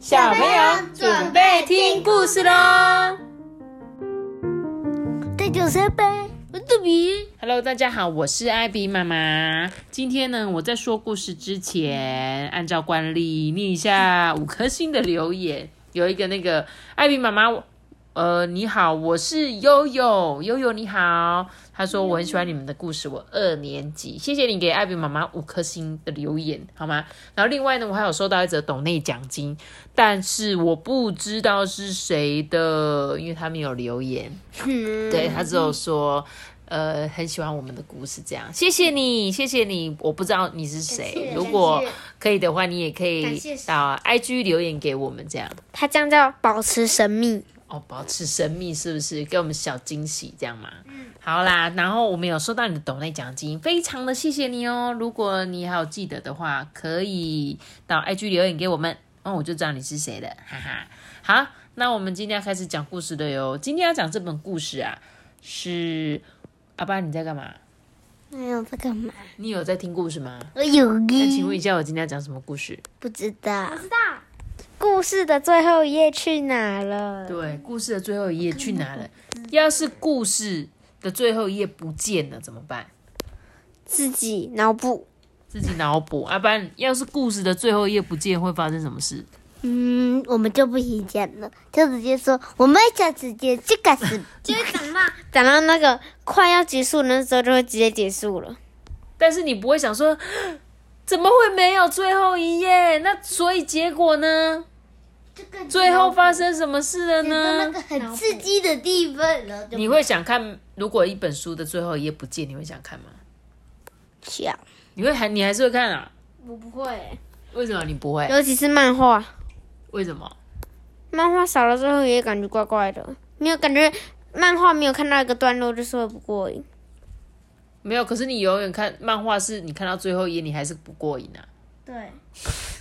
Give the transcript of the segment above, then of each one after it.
小朋友准备听故事喽！这就是呗，我是比。Hello，大家好，我是艾比妈妈。今天呢，我在说故事之前，按照惯例念一下五颗星的留言。有一个那个艾比妈妈，呃，你好，我是悠悠，悠悠你好。他说我很喜欢你们的故事，我二年级，谢谢你给艾比妈妈五颗星的留言，好吗？然后另外呢，我还有收到一则抖内奖金，但是我不知道是谁的，因为他没有留言。对他只有说，呃，很喜欢我们的故事，这样，谢谢你，谢谢你，我不知道你是谁，如果可以的话，你也可以到 IG 留言给我们，这样，他这样叫保持神秘。哦，保持神秘是不是？给我们小惊喜，这样嘛？嗯，好啦，然后我们有收到你的抖内奖金，非常的谢谢你哦。如果你还有记得的话，可以到 IG 留言给我们，哦，我就知道你是谁了，哈哈。好，那我们今天要开始讲故事的哟。今天要讲这本故事啊，是阿爸你在干嘛？哎呦，在干嘛？你有在听故事吗？我有那请问一下，我今天要讲什么故事？不知道。不知道。故事的最后一页去哪了？对，故事的最后一页去哪了？要是故事的最后一页不见了怎么办？自己脑补。自己脑补，要、不然要是故事的最后一页不见，会发生什么事？嗯，我们就不提前了，就直接说我们想直接这个是，就是等到等到那个快要结束的时候，就会直接结束了。但是你不会想说，怎么会没有最后一页？那所以结果呢？最后发生什么事了呢？那个很刺激的地方，然后就你会想看，如果一本书的最后一页不见，你会想看吗？想。你会还你还是会看啊？我不会，为什么你不会？尤其是漫画，为什么？漫画少了最后一页，感觉怪怪的。没有感觉，漫画没有看到一个段落，就是会不过瘾。没有，可是你永远看漫画，是你看到最后一页，你还是不过瘾啊。对，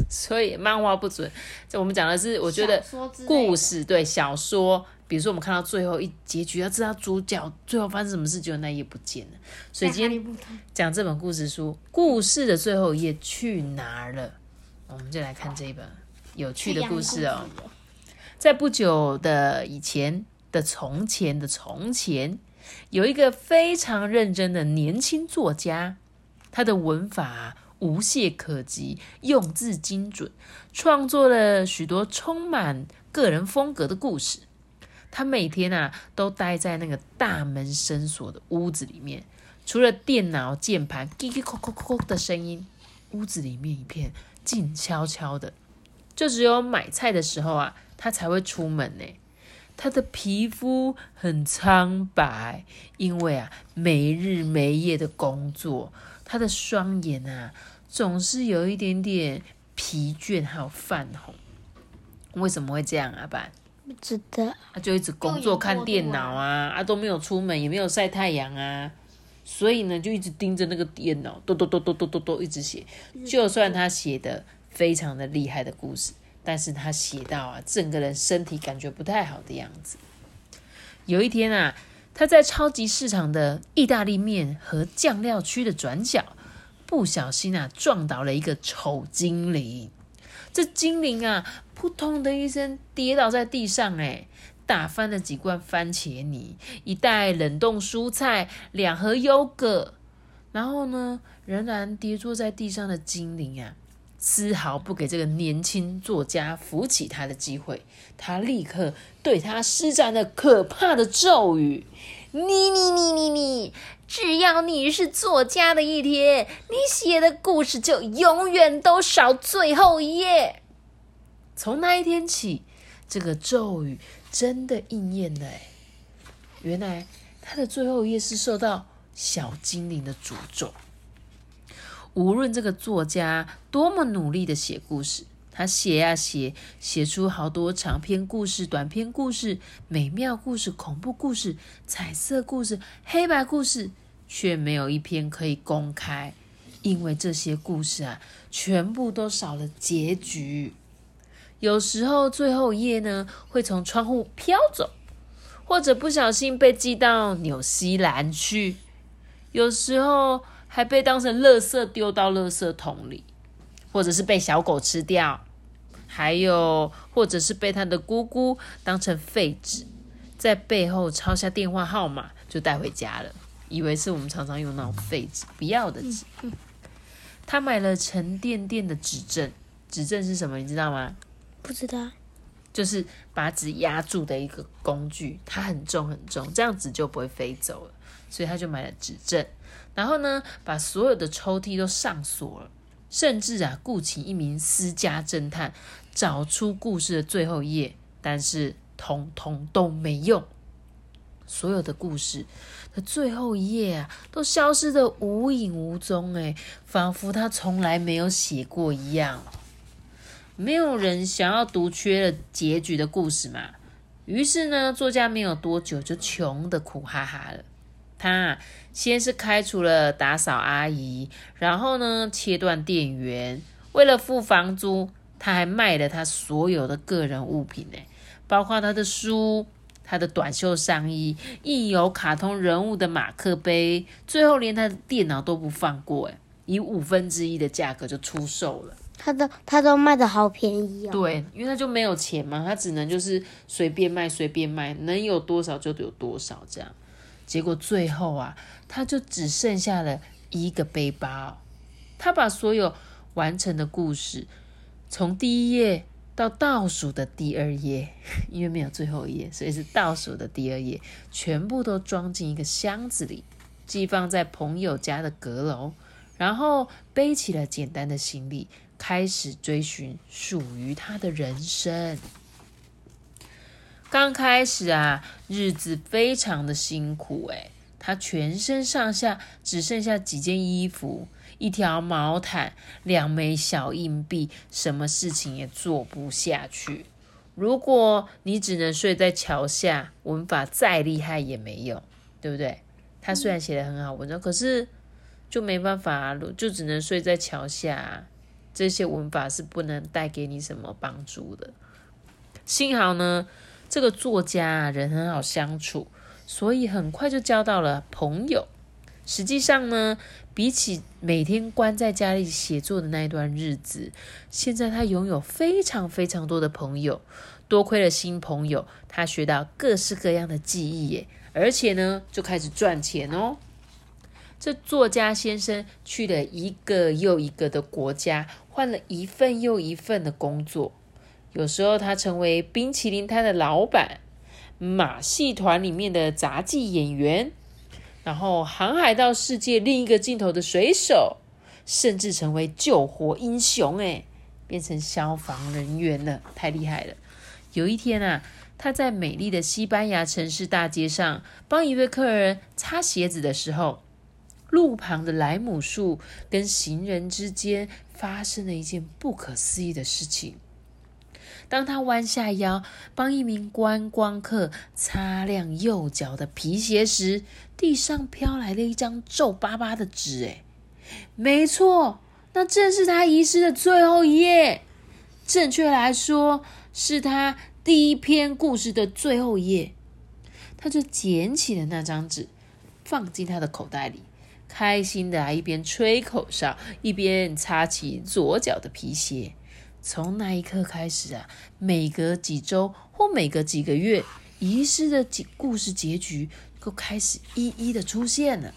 所以漫画不准。这我们讲的是，我觉得故事对小说，比如说我们看到最后一结局，要知道主角最后发生什么事，结果那一页不见了。所以今天讲这本故事书，故事的最后一页去哪儿了？我们就来看这一本有趣的故事哦。在不久的以前的从前的从前，有一个非常认真的年轻作家，他的文法无懈可击，用字精准，创作了许多充满个人风格的故事。他每天啊都待在那个大门深锁的屋子里面，除了电脑键盘叽叽扣扣扣扣的声音，屋子里面一片静悄悄的。就只有买菜的时候啊，他才会出门呢。他的皮肤很苍白，因为啊没日没夜的工作，他的双眼啊总是有一点点疲倦，还有泛红。为什么会这样啊？爸，不知道。他就一直工作看电脑啊，啊都没有出门，也没有晒太阳啊，所以呢就一直盯着那个电脑，嘟嘟嘟嘟嘟嘟嘟一直写。就算他写的非常的厉害的故事，但是他写到啊，整个人身体感觉不太好的样子。有一天啊，他在超级市场的意大利面和酱料区的转角，不小心啊撞倒了一个丑精灵。这精灵啊，扑通的一声跌倒在地上，哎，打翻了几罐番茄泥，一袋冷冻蔬菜，两盒优格。然后呢，仍然跌坐在地上的精灵啊，丝毫不给这个年轻作家扶起他的机会。他立刻对他施展了可怕的咒语：“你你你你你，只要你是作家的一天，你写的故事就永远都少最后一页。”从那一天起，这个咒语真的应验了。哎，原来他的最后一页是受到小精灵的诅咒。无论这个作家多么努力的写故事，他写呀写，写出好多长篇故事、短篇故事、美妙故事、恐怖故事、彩色故事、黑白故事，却没有一篇可以公开，因为这些故事啊，全部都少了结局。有时候最后一页呢，会从窗户飘走，或者不小心被寄到纽西兰去。有时候还被当成垃圾丢到垃圾桶里，或者是被小狗吃掉。还有或者是被他的姑姑当成废纸，在背后抄下电话号码就带回家了，以为是我们常常用那种废纸，不要的纸。他买了沉甸甸的纸证，纸证是什么？你知道吗？不知道。就是把纸压住的一个工具，它很重很重，这样子就不会飞走了。所以他就买了纸阵，然后呢，把所有的抽屉都上锁了，甚至啊，雇请一名私家侦探找出故事的最后一页，但是通通都没用。所有的故事的最后一页啊，都消失的无影无踪，哎，仿佛他从来没有写过一样。没有人想要读缺了结局的故事嘛？于是呢，作家没有多久就穷的苦哈哈了。他先是开除了打扫阿姨，然后呢，切断电源。为了付房租，他还卖了他所有的个人物品呢，包括他的书、他的短袖上衣、印有卡通人物的马克杯，最后连他的电脑都不放过，哎，以五分之一的价格就出售了。他都他都卖的好便宜哦。对，因为他就没有钱嘛，他只能就是随便卖随便卖，能有多少就有多少这样。结果最后啊，他就只剩下了一个背包。他把所有完成的故事，从第一页到倒数的第二页，因为没有最后一页，所以是倒数的第二页，全部都装进一个箱子里，寄放在朋友家的阁楼，然后背起了简单的行李。开始追寻属于他的人生。刚开始啊，日子非常的辛苦诶，他全身上下只剩下几件衣服、一条毛毯、两枚小硬币，什么事情也做不下去。如果你只能睡在桥下，文法再厉害也没用，对不对？他虽然写的很好文章，可是就没办法，就只能睡在桥下。这些文法是不能带给你什么帮助的。幸好呢，这个作家人很好相处，所以很快就交到了朋友。实际上呢，比起每天关在家里写作的那一段日子，现在他拥有非常非常多的朋友。多亏了新朋友，他学到各式各样的技艺耶，而且呢，就开始赚钱哦。这作家先生去了一个又一个的国家，换了一份又一份的工作。有时候他成为冰淇淋摊的老板，马戏团里面的杂技演员，然后航海到世界另一个尽头的水手，甚至成为救火英雄，哎，变成消防人员了，太厉害了。有一天啊，他在美丽的西班牙城市大街上帮一位客人擦鞋子的时候。路旁的莱姆树跟行人之间发生了一件不可思议的事情。当他弯下腰帮一名观光客擦亮右脚的皮鞋时，地上飘来了一张皱巴巴的纸。哎，没错，那正是他遗失的最后一页。正确来说，是他第一篇故事的最后一页。他就捡起了那张纸，放进他的口袋里。开心的一边吹口哨，一边擦起左脚的皮鞋。从那一刻开始啊，每隔几周或每隔几个月，遗失的几故事结局都开始一一的出现了。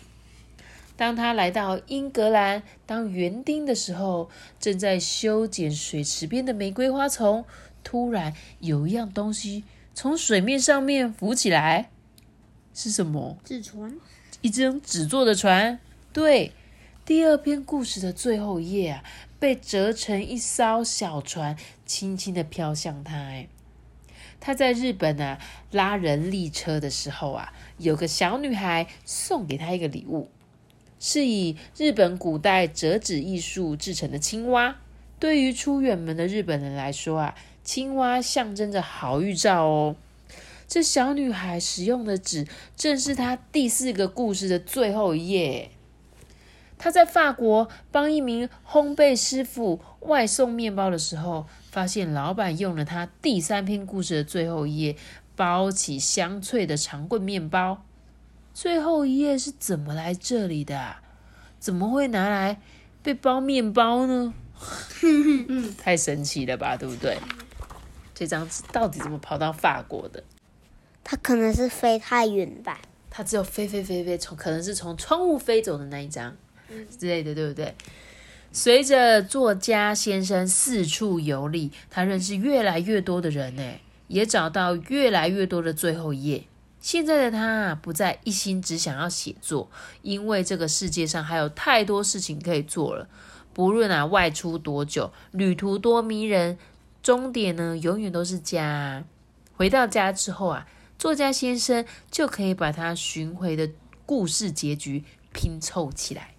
当他来到英格兰当园丁的时候，正在修剪水池边的玫瑰花丛，突然有一样东西从水面上面浮起来，是什么？纸船。一张纸做的船，对，第二篇故事的最后一页啊，被折成一艘小船，轻轻的飘向他。哎，他在日本啊拉人力车的时候啊，有个小女孩送给他一个礼物，是以日本古代折纸艺术制成的青蛙。对于出远门的日本人来说啊，青蛙象征着好预兆哦。这小女孩使用的纸，正是她第四个故事的最后一页。她在法国帮一名烘焙师傅外送面包的时候，发现老板用了她第三篇故事的最后一页，包起香脆的长棍面包。最后一页是怎么来这里的？怎么会拿来被包面包呢？太神奇了吧，对不对？这张纸到底怎么跑到法国的？它可能是飞太远吧。它只有飞飞飞飞从，可能是从窗户飞走的那一张之类的，对不对？随着作家先生四处游历，他认识越来越多的人呢，也找到越来越多的最后一页。现在的他不再一心只想要写作，因为这个世界上还有太多事情可以做了。不论啊外出多久，旅途多迷人，终点呢永远都是家。回到家之后啊，作家先生就可以把他寻回的故事结局拼凑起来。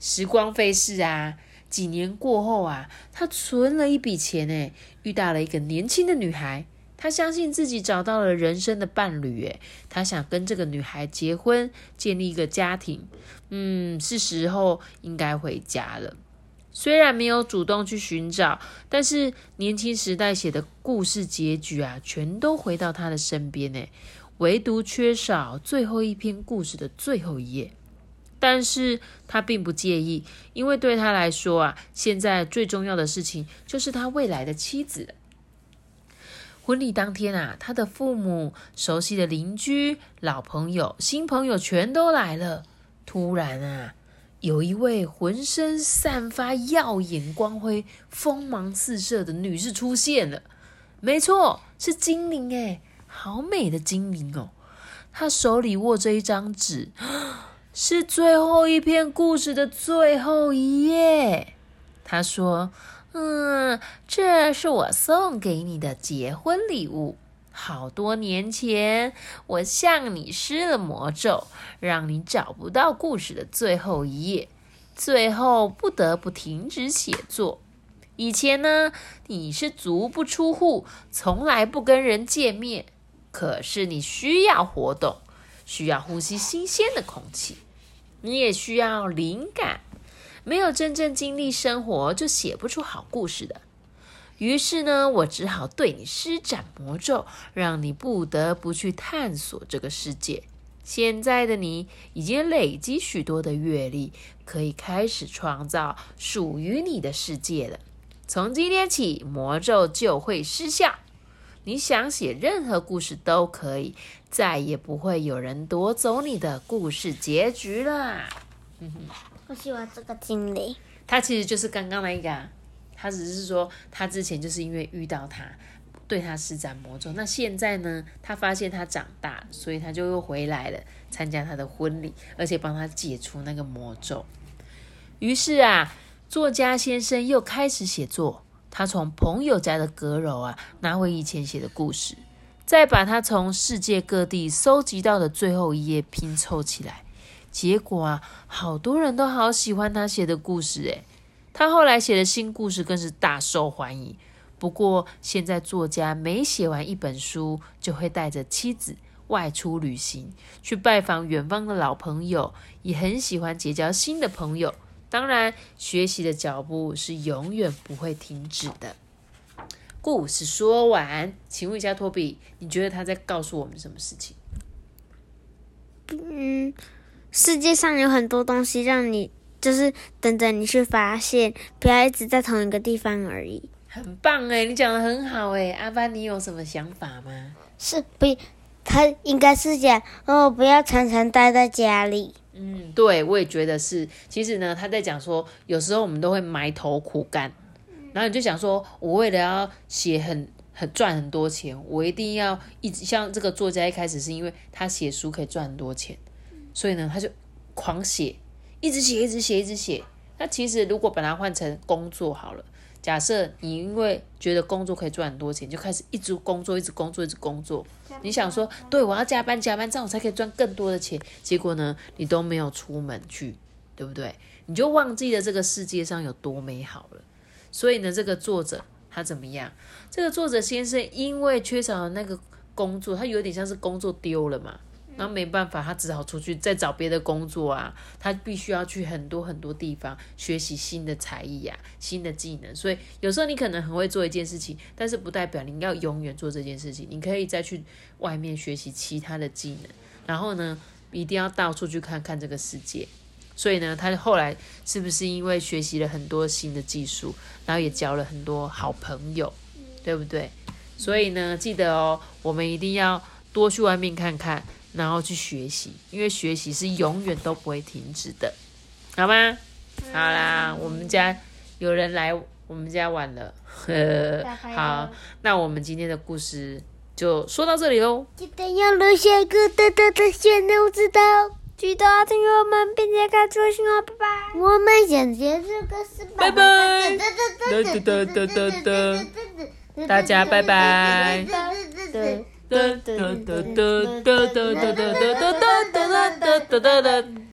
时光飞逝啊，几年过后啊，他存了一笔钱呢，遇到了一个年轻的女孩。他相信自己找到了人生的伴侣，诶，他想跟这个女孩结婚，建立一个家庭。嗯，是时候应该回家了。虽然没有主动去寻找，但是年轻时代写的故事结局啊，全都回到他的身边，呢，唯独缺少最后一篇故事的最后一页。但是他并不介意，因为对他来说啊，现在最重要的事情就是他未来的妻子。婚礼当天啊，他的父母、熟悉的邻居、老朋友、新朋友全都来了。突然啊，有一位浑身散发耀眼光辉、锋芒四射的女士出现了。没错，是精灵诶，好美的精灵哦！她手里握着一张纸，是最后一篇故事的最后一页。她说。嗯，这是我送给你的结婚礼物。好多年前，我向你施了魔咒，让你找不到故事的最后一页，最后不得不停止写作。以前呢，你是足不出户，从来不跟人见面。可是你需要活动，需要呼吸新鲜的空气，你也需要灵感。没有真正经历生活，就写不出好故事的。于是呢，我只好对你施展魔咒，让你不得不去探索这个世界。现在的你已经累积许多的阅历，可以开始创造属于你的世界了。从今天起，魔咒就会失效。你想写任何故事都可以，再也不会有人夺走你的故事结局了。嗯哼。我喜欢这个精灵，他其实就是刚刚那一个，他只是说他之前就是因为遇到他，对他施展魔咒。那现在呢，他发现他长大，所以他就又回来了，参加他的婚礼，而且帮他解除那个魔咒。于是啊，作家先生又开始写作。他从朋友家的阁楼啊，拿回以前写的故事，再把他从世界各地收集到的最后一页拼凑起来。结果啊，好多人都好喜欢他写的故事诶，他后来写的新故事更是大受欢迎。不过现在作家每写完一本书，就会带着妻子外出旅行，去拜访远方的老朋友，也很喜欢结交新的朋友。当然，学习的脚步是永远不会停止的。故事说完，请问一下托比，你觉得他在告诉我们什么事情？嗯。世界上有很多东西让你就是等着你去发现，不要一直在同一个地方而已。很棒哎，你讲的很好哎，阿班，你有什么想法吗？是不，他应该是讲哦，不要常常待在家里。嗯，对，我也觉得是。其实呢，他在讲说，有时候我们都会埋头苦干，然后你就想说，我为了要写很很赚很多钱，我一定要一直像这个作家一开始是因为他写书可以赚很多钱。所以呢，他就狂写，一直写，一直写，一直写。那其实如果把它换成工作好了，假设你因为觉得工作可以赚很多钱，就开始一直工作，一直工作，一直工作。你想说，对我要加班加班，这样我才可以赚更多的钱。结果呢，你都没有出门去，对不对？你就忘记了这个世界上有多美好了。所以呢，这个作者他怎么样？这个作者先生因为缺少那个工作，他有点像是工作丢了嘛。然后没办法，他只好出去再找别的工作啊。他必须要去很多很多地方学习新的才艺呀、新的技能。所以有时候你可能很会做一件事情，但是不代表你要永远做这件事情。你可以再去外面学习其他的技能。然后呢，一定要到处去看看这个世界。所以呢，他后来是不是因为学习了很多新的技术，然后也交了很多好朋友，对不对？所以呢，记得哦，我们一定要多去外面看看，然后去学习，因为学习是永远都不会停止的，好吗？好啦，我们家有人来我们家玩了，呵好，那我们今天的故事就说到这里喽。记得要留下一个大大的小脑知道。记得订阅我们，并且开出信哦，拜拜。我们想结束个是拜拜大家拜拜。对哒哒哒哒哒哒哒哒哒哒哒哒哒哒哒。